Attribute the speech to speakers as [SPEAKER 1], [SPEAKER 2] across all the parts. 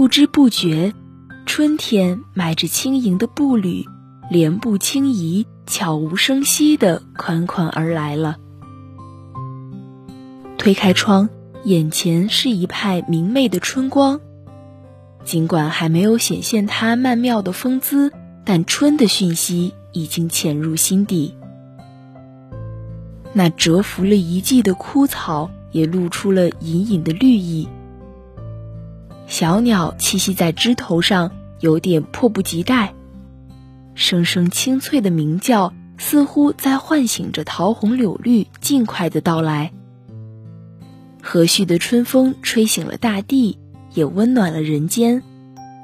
[SPEAKER 1] 不知不觉，春天迈着轻盈的步履，莲步轻移，悄无声息地款款而来了。推开窗，眼前是一派明媚的春光。尽管还没有显现它曼妙的风姿，但春的讯息已经潜入心底。那蛰伏了一季的枯草也露出了隐隐的绿意。小鸟栖息在枝头上，有点迫不及待，声声清脆的鸣叫似乎在唤醒着桃红柳绿尽快的到来。和煦的春风吹醒了大地，也温暖了人间，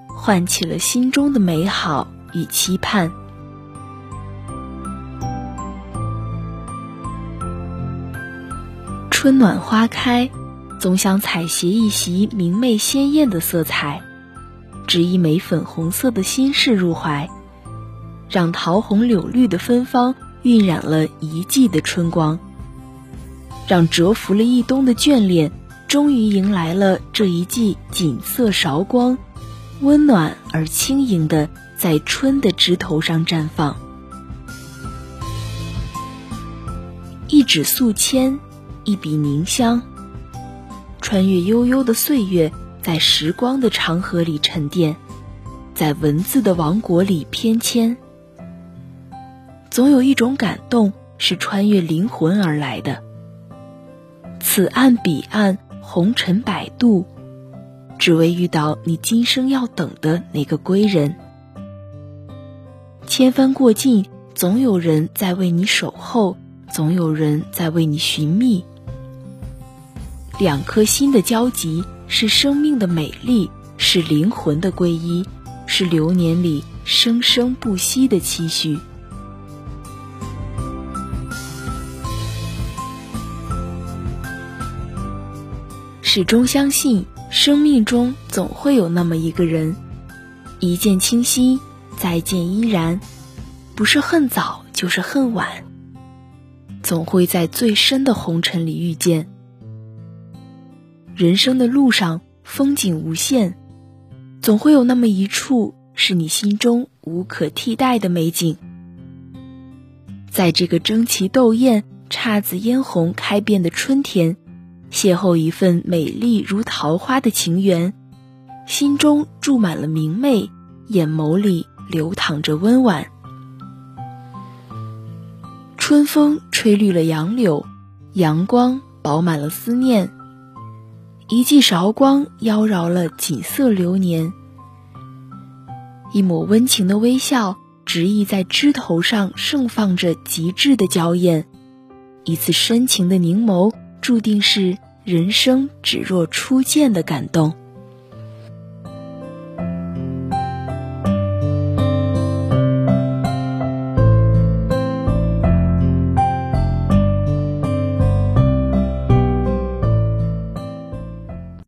[SPEAKER 1] 唤起了心中的美好与期盼。春暖花开，总想采撷一袭明媚鲜艳的色彩，织一枚粉红色的心事入怀，让桃红柳绿的芬芳晕染了一季的春光，让蛰伏了一冬的眷恋，终于迎来了这一季锦瑟韶光，温暖而轻盈的在春的枝头上绽放。一纸素笺。一笔凝香，穿越悠悠的岁月，在时光的长河里沉淀，在文字的王国里翩跹。总有一种感动是穿越灵魂而来的。此岸彼岸，红尘百度，只为遇到你今生要等的那个归人。千帆过尽，总有人在为你守候，总有人在为你寻觅。两颗心的交集，是生命的美丽，是灵魂的皈依，是流年里生生不息的期许。始终相信，生命中总会有那么一个人，一见倾心，再见依然，不是恨早，就是恨晚，总会在最深的红尘里遇见。人生的路上，风景无限，总会有那么一处是你心中无可替代的美景。在这个争奇斗艳、姹紫嫣红开遍的春天，邂逅一份美丽如桃花的情缘，心中注满了明媚，眼眸里流淌着温婉。春风吹绿了杨柳，阳光饱满了思念。一记韶光妖娆了锦瑟流年，一抹温情的微笑，执意在枝头上盛放着极致的娇艳。一次深情的凝眸，注定是人生只若初见的感动。